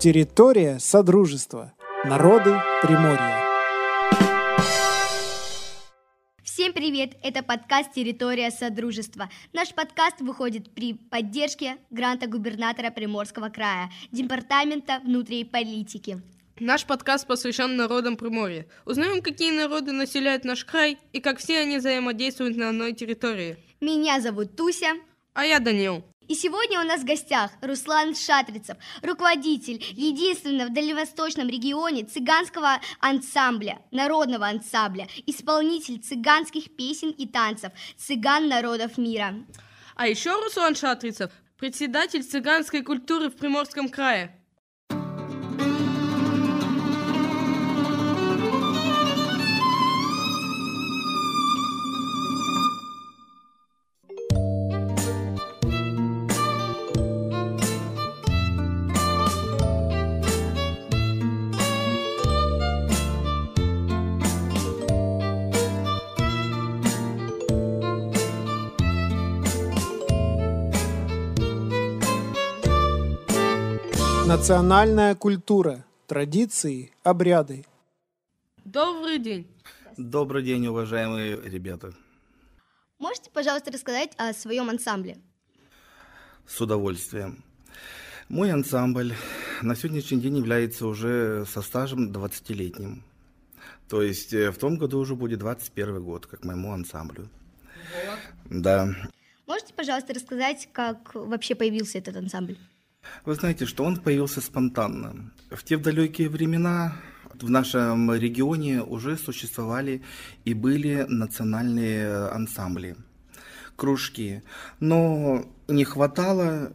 Территория Содружества. Народы Приморья. Всем привет! Это подкаст «Территория Содружества». Наш подкаст выходит при поддержке гранта губернатора Приморского края, Департамента внутренней политики. Наш подкаст посвящен народам Приморья. Узнаем, какие народы населяют наш край и как все они взаимодействуют на одной территории. Меня зовут Туся. А я Данил. И сегодня у нас в гостях Руслан Шатрицев, руководитель единственного в Дальневосточном регионе цыганского ансамбля, народного ансамбля, исполнитель цыганских песен и танцев, цыган народов мира. А еще Руслан Шатрицев, председатель цыганской культуры в Приморском крае. Национальная культура, традиции, обряды. Добрый день. Добрый день, уважаемые ребята. Можете, пожалуйста, рассказать о своем ансамбле? С удовольствием. Мой ансамбль на сегодняшний день является уже со стажем 20-летним. То есть э, в том году уже будет 21 год, как моему ансамблю. Вот. Да. Можете, пожалуйста, рассказать, как вообще появился этот ансамбль? Вы знаете, что он появился спонтанно. В те далекие времена в нашем регионе уже существовали и были национальные ансамбли, кружки. Но не хватало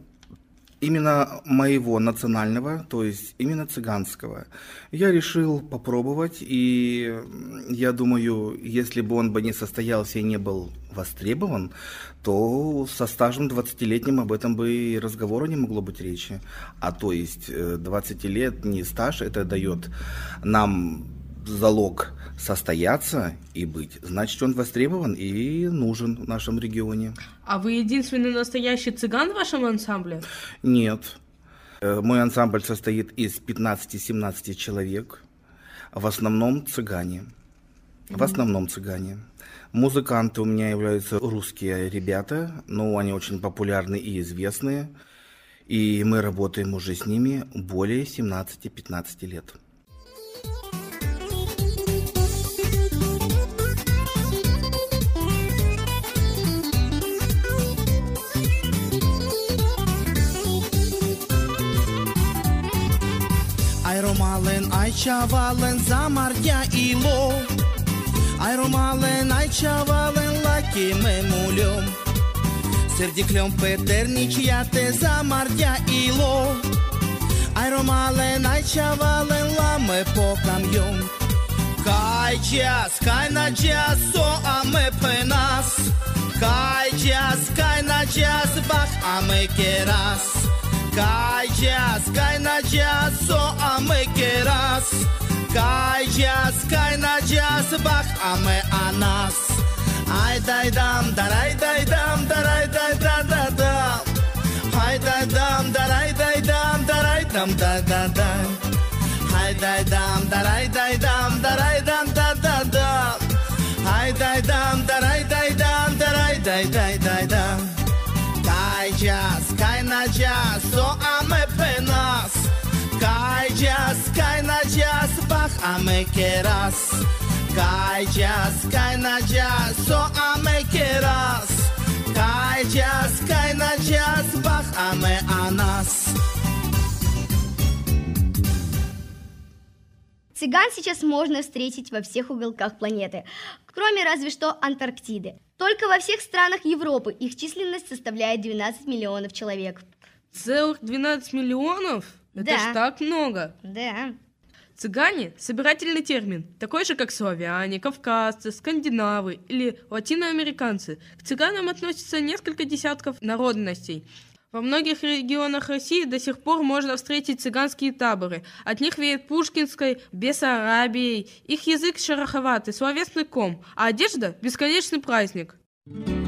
именно моего национального, то есть именно цыганского. Я решил попробовать, и я думаю, если бы он бы не состоялся и не был востребован, то со стажем 20-летним об этом бы и разговора не могло быть речи. А то есть 20 лет не стаж, это дает нам залог состояться и быть, значит, он востребован и нужен в нашем регионе. А вы единственный настоящий цыган в вашем ансамбле? Нет. Э, мой ансамбль состоит из 15-17 человек, в основном цыгане. В основном цыгане. Музыканты у меня являются русские ребята, но они очень популярны и известные. И мы работаем уже с ними более 17-15 лет. Romalen, ay chavalen, zamardya ilo. Ay chavalen, лаки мемулем. Сердиклем петерничьяте замардя ило. Ay chavalen, ламе по камьон. Кай час, кай на час, со аме пенас. Кай час, кай на час, бах, аме керас. Кай час, кай на час, со аме керас. Кай час, кай на час, бах, аме анас. Ай дай дам, дарай дай дам, дарай дай да да дам. Ай дай дам, дарай дай дам, дарай дам да да да. Ай дай дам, дарай дай дам, дарай дам да да да. Ай дай дам, дарай дай дам, керас. Кай час, кай на час, со аме керас. Кай час, кай на час, бах аме анас. Цыган сейчас можно встретить во всех уголках планеты, кроме разве что Антарктиды. Только во всех странах Европы их численность составляет 12 миллионов человек. Целых 12 миллионов? Это Да. ж так много. Да. Цыгане – собирательный термин, такой же, как славяне, кавказцы, скандинавы или латиноамериканцы. К цыганам относятся несколько десятков народностей. Во многих регионах России до сих пор можно встретить цыганские таборы. От них веет Пушкинской, Бессарабией. Их язык шероховатый, словесный ком, а одежда – бесконечный праздник. что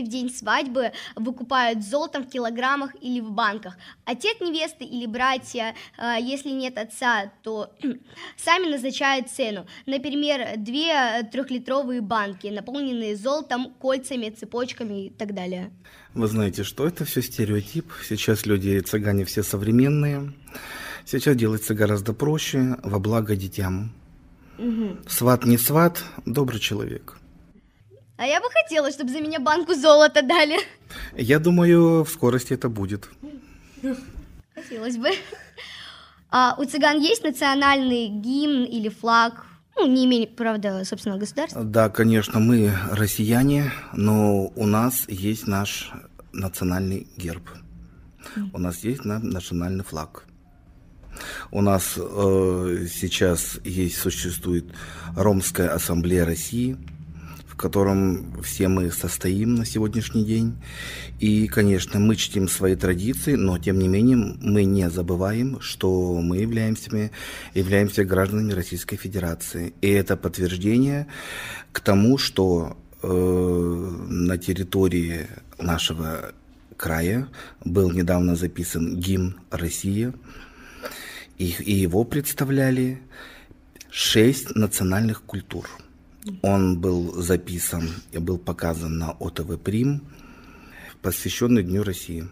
невесты в день свадьбы выкупают золотом в килограммах или в банках. Отец невесты или братья, э, если нет отца, то сами назначают цену. Например, две трехлитровые банки, наполненные золотом, кольцами, цепочками и так далее. Вы знаете, что это все стереотип. Сейчас люди, цыгане все современные. Сейчас делается гораздо проще, во благо детям. Угу. Сват не сват, добрый человек. А я бы хотела, чтобы за меня банку золота дали. Я думаю, в скорости это будет. Хотелось бы. А у цыган есть национальный гимн или флаг? Ну, не имеет, правда, собственного государства. Да, конечно, мы россияне, но у нас есть наш национальный герб. У нас есть национальный флаг. У нас э, сейчас есть, существует Ромская ассамблея России – котором все мы состоим на сегодняшний день. И, конечно, мы чтим свои традиции, но, тем не менее, мы не забываем, что мы являемся, являемся гражданами Российской Федерации. И это подтверждение к тому, что э, на территории нашего края был недавно записан гимн России, и, и его представляли шесть национальных культур – он был записан и был показан на ОТВ Прим, посвященный Дню России.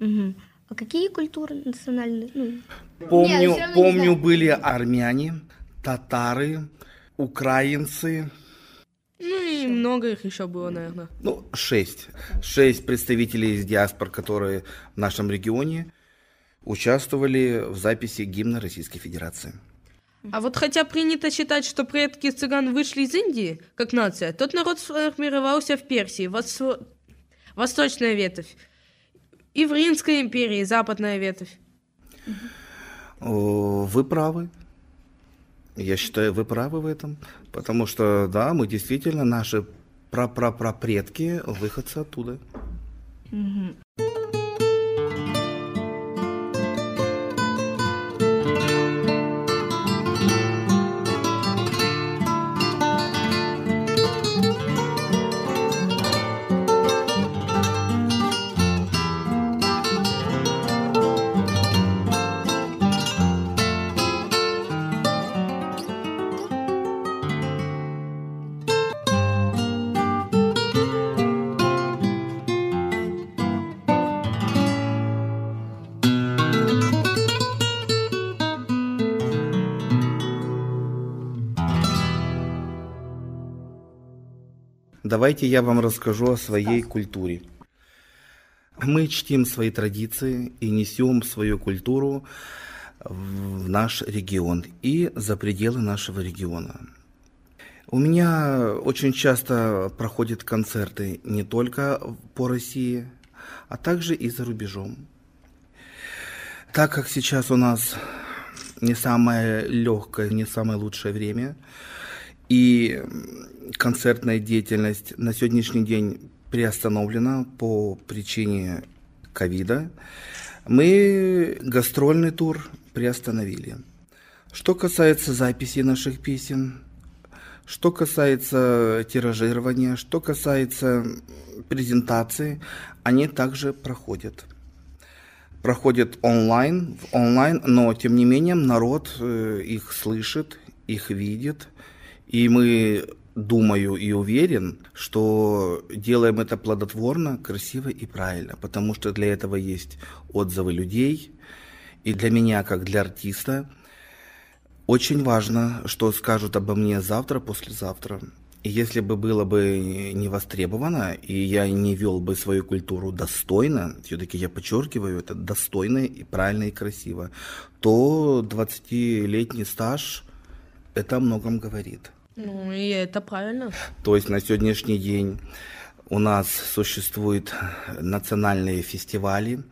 Угу. А какие культуры национальные? Ну... Помню, Нет, помню были армяне, татары, украинцы. Ну и много их еще было, наверное. Ну, шесть. Шесть представителей из диаспор, которые в нашем регионе участвовали в записи гимна Российской Федерации. А вот хотя принято считать, что предки цыган вышли из Индии, как нация, тот народ сформировался в Персии, Вос... восточная ветвь, и в Римской империи, западная ветвь. Вы правы. Я считаю, вы правы в этом. Потому что, да, мы действительно, наши прапрапрапредки выходцы оттуда. Угу. Давайте я вам расскажу о своей культуре. Мы чтим свои традиции и несем свою культуру в наш регион и за пределы нашего региона. У меня очень часто проходят концерты не только по России, а также и за рубежом. Так как сейчас у нас не самое легкое, не самое лучшее время, и концертная деятельность на сегодняшний день приостановлена по причине ковида. Мы гастрольный тур приостановили. Что касается записи наших песен, что касается тиражирования, что касается презентации, они также проходят. Проходят онлайн, в онлайн, но тем не менее народ э, их слышит, их видит, и мы думаю и уверен, что делаем это плодотворно, красиво и правильно, потому что для этого есть отзывы людей, и для меня, как для артиста, очень важно, что скажут обо мне завтра, послезавтра. И если бы было бы не востребовано, и я не вел бы свою культуру достойно, все-таки я подчеркиваю, это достойно и правильно и красиво, то 20-летний стаж это о многом говорит. Ну, и это правильно. То есть на сегодняшний день у нас существуют национальные фестивали,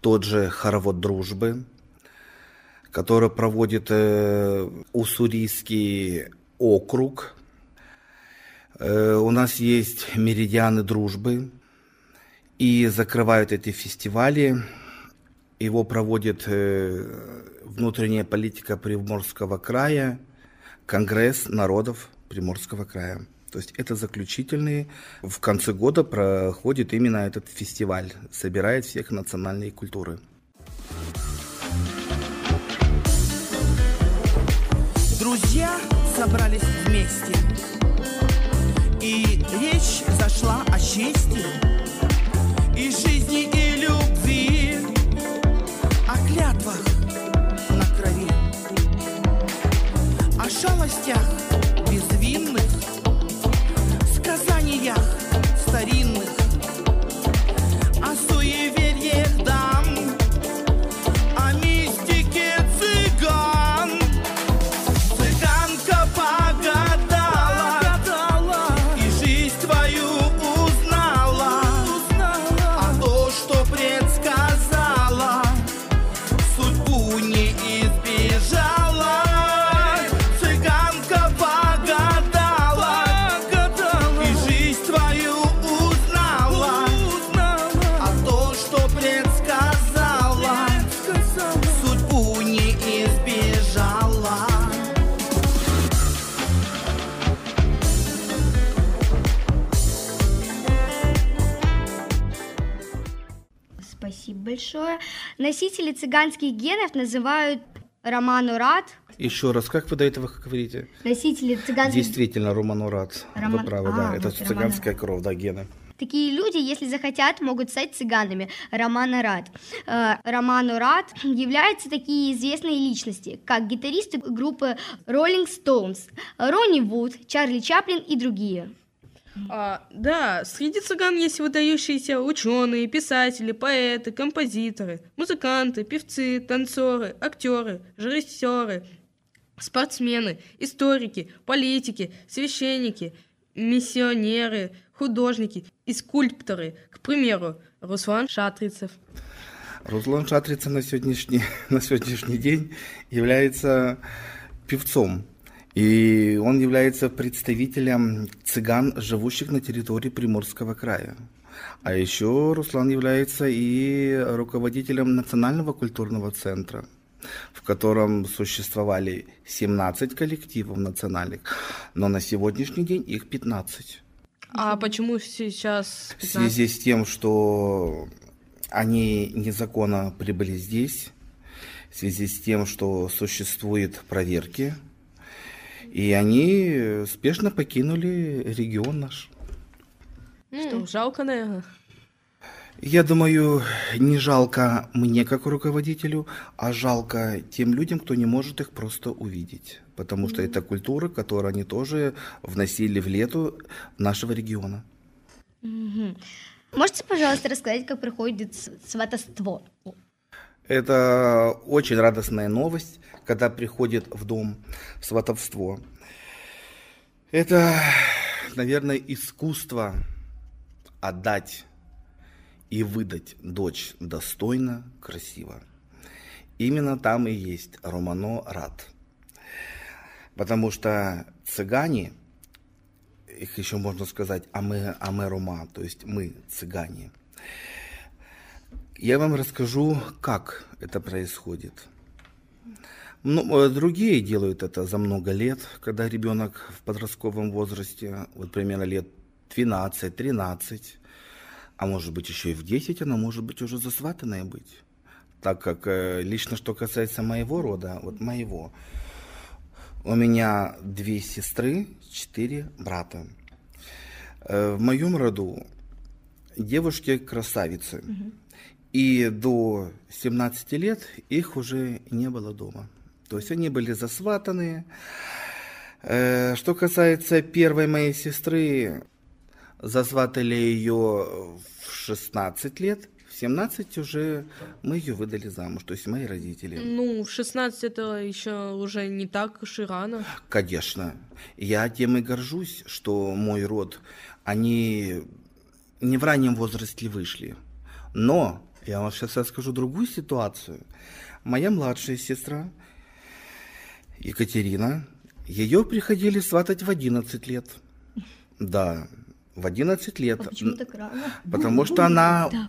тот же хоровод дружбы, который проводит э, Уссурийский округ. Э, у нас есть меридианы дружбы, и закрывают эти фестивали. Его проводит э, внутренняя политика Приморского края, Конгресс народов Приморского края. То есть это заключительный. В конце года проходит именно этот фестиваль, собирает всех национальные культуры. Друзья собрались вместе, и речь зашла о чести, и жизни, и любви, о клятвах шалостях большое. Носители цыганских генов называют Романурат. Еще раз, как вы до этого говорите? Носители цыганских Действительно, Романурат. Роман- Вы правы, А, да. Это вот цыганская кровь, да, гены. Такие люди, если захотят, могут стать цыганами. Роман Рад. Э, Роман Рад являются такие известные личности, как гитаристы группы Rolling Stones, Ронни Вуд, Чарли Чаплин и другие. А, да, среди цыган есть выдающиеся ученые, писатели, поэты, композиторы, музыканты, певцы, танцоры, актеры, режиссеры, спортсмены, историки, политики, священники, миссионеры, художники и скульпторы. К примеру, Руслан Шатрицев. Руслан Шатрица на сегодняшний, на сегодняшний день является певцом. И он является представителем цыган, живущих на территории Приморского края. А еще Руслан является и руководителем Национального культурного центра, в котором существовали 17 коллективов национальных, но на сегодняшний день их 15. А почему сейчас В 15? связи с тем, что они незаконно прибыли здесь, в связи с тем, что существуют проверки, и они спешно покинули регион наш. М, жалко, наверное. Я думаю, не жалко мне как руководителю, а жалко тем людям, кто не может их просто увидеть. Потому что это культура, которую они тоже вносили в лету нашего региона. Можете, пожалуйста, рассказать, как проходит с- сватовство? Это очень радостная новость, когда приходит в дом сватовство. Это, наверное, искусство отдать и выдать дочь достойно, красиво. Именно там и есть Романо Рад. Потому что цыгане, их еще можно сказать аме, аме Рома, то есть мы цыгане. Я вам расскажу, как это происходит. Ну, э, другие делают это за много лет, когда ребенок в подростковом возрасте, вот примерно лет 12-13, а может быть еще и в 10, она может быть уже засватанная быть. Так как э, лично что касается моего рода, вот моего, у меня две сестры, четыре брата. Э, В моем роду девушки красавицы. И до 17 лет их уже не было дома. То есть они были засватаны. Э, Что касается первой моей сестры, засватали ее в 16 лет. В 17 уже мы ее выдали замуж, то есть мои родители. Ну, в 16 это еще уже не так уж и рано. Конечно. Я тем и горжусь, что мой род, они не в раннем возрасте вышли. Но я вам сейчас расскажу другую ситуацию. Моя младшая сестра Екатерина, ее приходили сватать в 11 лет. Да, в 11 лет. А почему так рано? Потому что она, Да.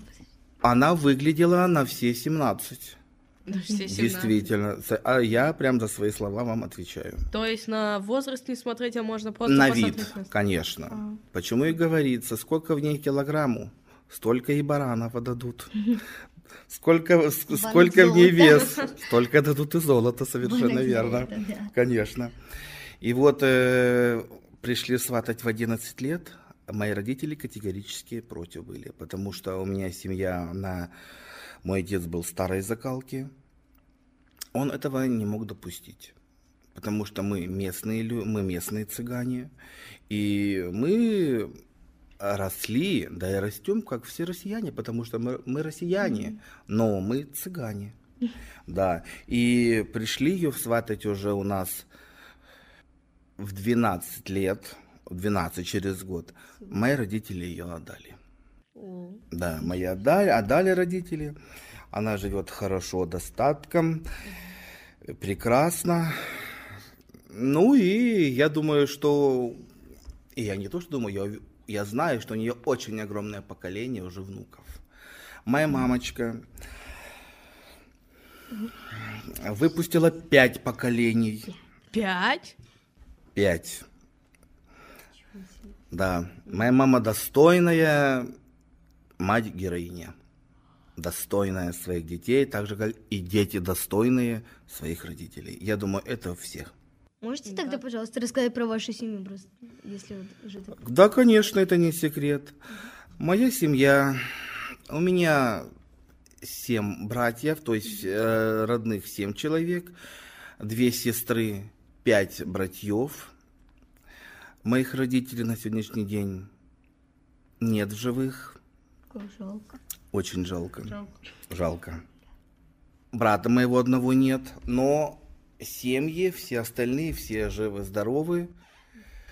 она выглядела на все 17. Да, все 17. Действительно. А я прям за свои слова вам отвечаю. То есть на возраст не смотреть, а можно просто На вид, конечно. А. Почему и говорится, сколько в ней килограмму, столько и баранов отдадут. Сколько, ск- сколько в ней вес, столько дадут и золото, совершенно Банок верно. золота, да. Конечно. И вот э, пришли сватать в 11 лет, а мои родители категорически против были, потому что у меня семья, на... мой отец был старой закалки, он этого не мог допустить. Потому что мы местные, мы местные цыгане, и мы росли, да и растем, как все россияне, потому что мы, мы россияне, но мы цыгане. Да, и пришли ее сватать уже у нас в 12 лет, в 12 через год, мои родители ее отдали. Да, мои отдали, отдали родители. Она живет хорошо, достатком, прекрасно. Ну и я думаю, что... И я не то, что думаю, я, я знаю, что у нее очень огромное поколение уже внуков. Моя мамочка выпустила пять поколений. Пять? Пять. Да. Моя мама достойная мать-героиня. Достойная своих детей, так же, как и дети достойные своих родителей. Я думаю, это у всех. Можете тогда, пожалуйста, рассказать про вашу семью просто, если вот уже так. Да, конечно, это не секрет. Моя семья, у меня семь братьев, то есть э, родных семь человек, две сестры, пять братьев. Моих родителей на сегодняшний день нет в живых. Как жалко. Очень жалко. Жалко. Брата моего одного нет, но семьи, все остальные, все живы-здоровы.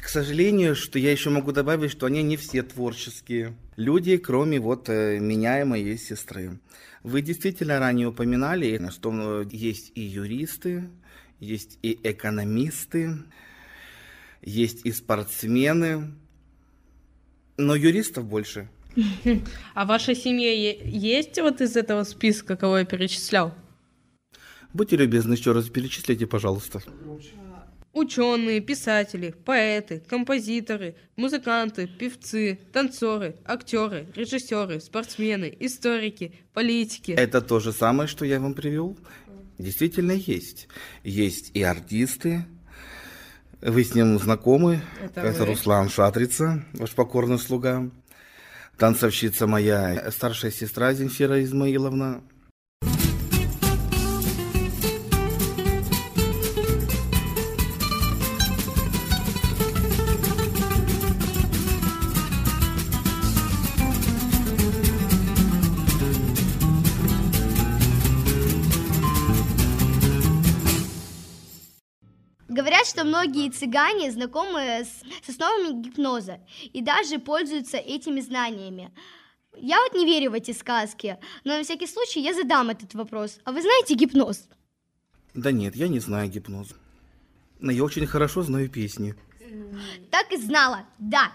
К сожалению, что я еще могу добавить, что они не все творческие люди, кроме вот э, меня и моей сестры. Вы действительно ранее упоминали, что э, есть и юристы, есть и экономисты, есть и спортсмены, но юристов больше. А в вашей семье е- есть вот из этого списка, кого я перечислял? Будьте любезны, еще раз перечислите, пожалуйста. Ученые, писатели, поэты, композиторы, музыканты, певцы, танцоры, актеры, режиссеры, спортсмены, историки, политики. Это то же самое, что я вам привел. Действительно есть. Есть и артисты. Вы с ним знакомы. Это Это, вы. Руслан Шатрица, ваш покорный слуга. Танцовщица моя, старшая сестра Земфира Измаиловна. Многие цыгане знакомы с, с основами гипноза и даже пользуются этими знаниями. Я вот не верю в эти сказки, но на всякий случай я задам этот вопрос. А вы знаете гипноз? Да нет, я не знаю гипноз. Но я очень хорошо знаю песни. Так и знала, да.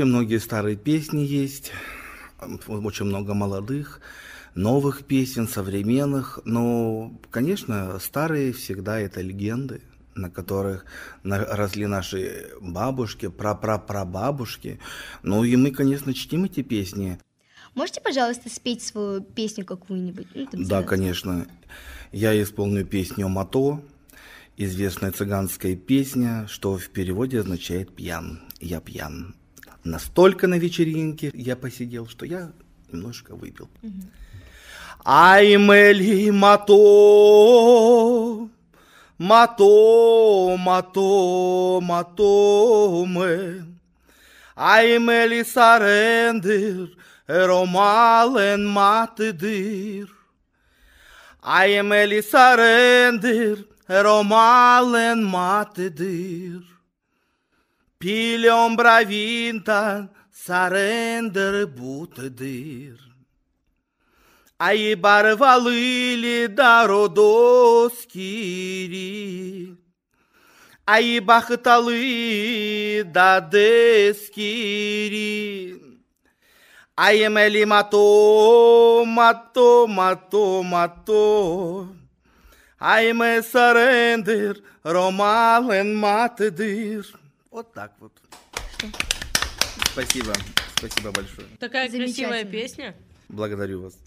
Очень многие старые песни есть, очень много молодых, новых песен, современных. Но, конечно, старые всегда это легенды, на которых росли наши бабушки, прапрапрабабушки. Ну и мы, конечно, чтим эти песни. Можете, пожалуйста, спеть свою песню какую-нибудь? Ну, Да, конечно. Я исполню песню «Мато», известная цыганская песня, что в переводе означает «пьян». Я пьян. Настолько на вечеринке я посидел, что я немножко выпил. Ай, мели мато, мато, мато, мато, мы. Ай, мели сарендер, ромален матедир. Ай, мели сарендер, ромален матедир. Pilham bravinta, sarender butedir. Ai barvalili darodoskiri. Ai bahtali dadeskiri. Ai meli matou, matou, matou, matou. Ai me surrender, romalen matedir. Вот так вот. Спасибо. Спасибо большое. Такая красивая песня. Благодарю вас.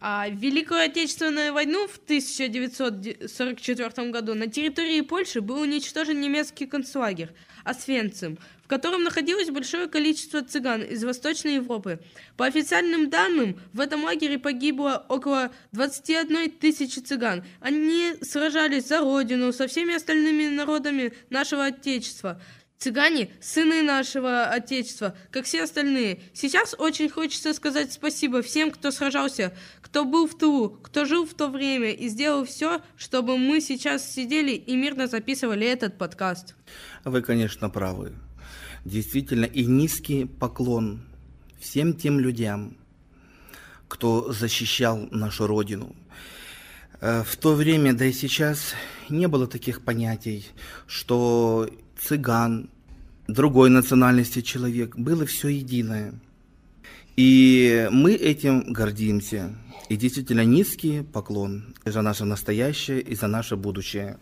А в Великую Отечественную войну в 1944 году на территории Польши был уничтожен немецкий концлагерь Освенцим, в котором находилось большое количество цыган из Восточной Европы. По официальным данным, в этом лагере погибло около 21 тысячи цыган. Они сражались за родину со всеми остальными народами нашего Отечества. Цыгане – сыны нашего Отечества, как все остальные. Сейчас очень хочется сказать спасибо всем, кто сражался, кто был в тылу, кто жил в то время и сделал все, чтобы мы сейчас сидели и мирно записывали этот подкаст. Вы, конечно, правы. Действительно, и низкий поклон всем тем людям, кто защищал нашу Родину. Э, В то время, да и сейчас, не было таких понятий, что цыган, другой национальности человек, было все единое. И мы этим гордимся. И действительно низкий поклон за наше настоящее и за наше будущее.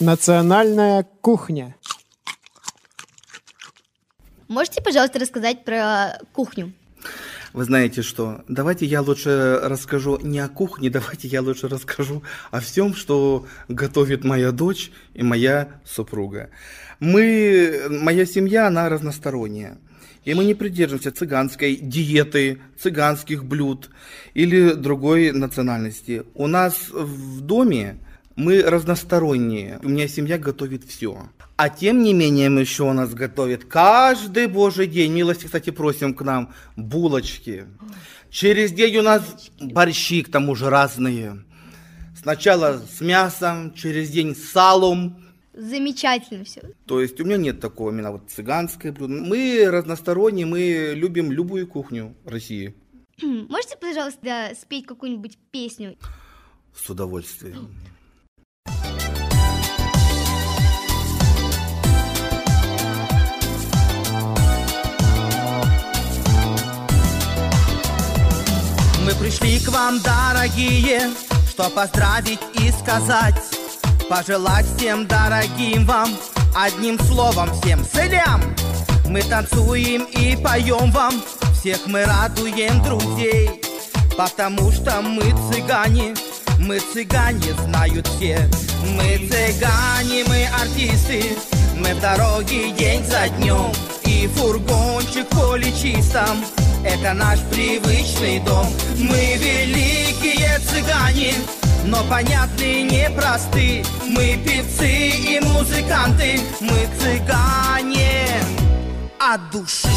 Национальная кухня. Можете, пожалуйста, рассказать про кухню? Вы знаете что? Давайте я лучше расскажу не о кухне, давайте я лучше расскажу о всем, что готовит моя дочь и моя супруга. Мы, моя семья, она разносторонняя. И мы не придерживаемся цыганской диеты, цыганских блюд или другой национальности. У нас в доме мы разносторонние. У меня семья готовит все. А тем не менее, еще у нас готовят каждый божий день. Милости, кстати, просим к нам булочки. Через день у нас борщи, к тому же разные. Сначала с мясом, через день с салом. Замечательно все. То есть у меня нет такого именно вот цыганское блюдо. Мы разносторонние, мы любим любую кухню России. Можете, пожалуйста, спеть какую-нибудь песню? С удовольствием. Мы пришли к вам, дорогие, что поздравить и сказать, пожелать всем дорогим вам, одним словом всем целям. Мы танцуем и поем вам, всех мы радуем друзей, потому что мы цыгане, мы цыгане знают все. Мы цыгане, мы артисты, мы в дороге день за днем, фургончик в поле чистом, это наш привычный дом. Мы великие цыгане, но понятны непросты. Мы певцы и музыканты, мы цыгане от души.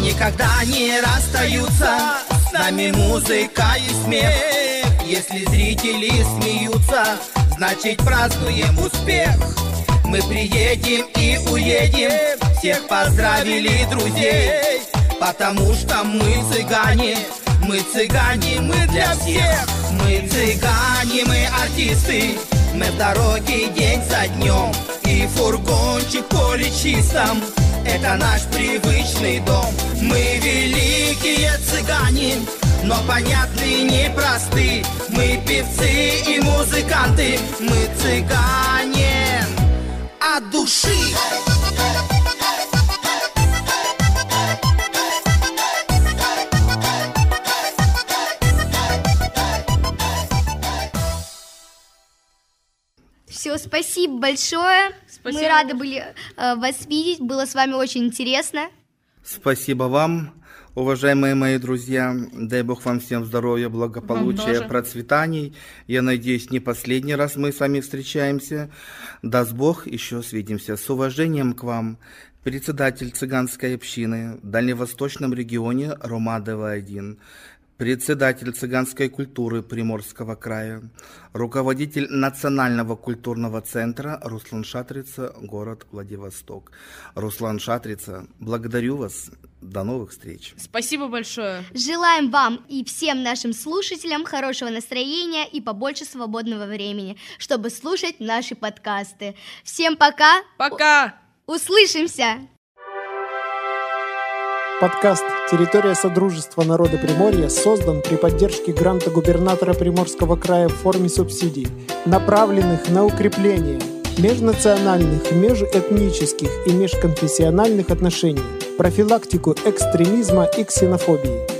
Никогда не расстаются с нами музыка и смех. Если зрители смеются, значит празднуем успех. Мы приедем и уедем, всех поздравили друзей, потому что мы цыгане, мы цыгане, мы для всех. Мы цыгане, мы артисты, мы в дороге день за днем, и фургончик поле чистом, это наш привычный дом. Мы великие цыгане, но понятны и непросты. Мы певцы и музыканты, мы цыгане от души. Все, спасибо большое. Спасибо. Мы рады были э, вас видеть. Было с вами очень интересно. Спасибо вам, уважаемые мои друзья. Дай Бог вам всем здоровья, благополучия, процветаний. Я надеюсь, не последний раз мы с вами встречаемся. Даст Бог, еще свидимся. С уважением к вам, председатель цыганской общины в Дальневосточном регионе Ромадова-1, председатель цыганской культуры Приморского края, руководитель Национального культурного центра Руслан Шатрица, город Владивосток. Руслан Шатрица, благодарю вас. До новых встреч. Спасибо большое. Желаем вам и всем нашим слушателям хорошего настроения и побольше свободного времени, чтобы слушать наши подкасты. Всем пока. Пока! Услышимся. Подкаст «Территория Содружества народа Приморья» создан при поддержке гранта губернатора Приморского края в форме субсидий, направленных на укрепление межнациональных, межэтнических и межконфессиональных отношений, профилактику экстремизма и ксенофобии.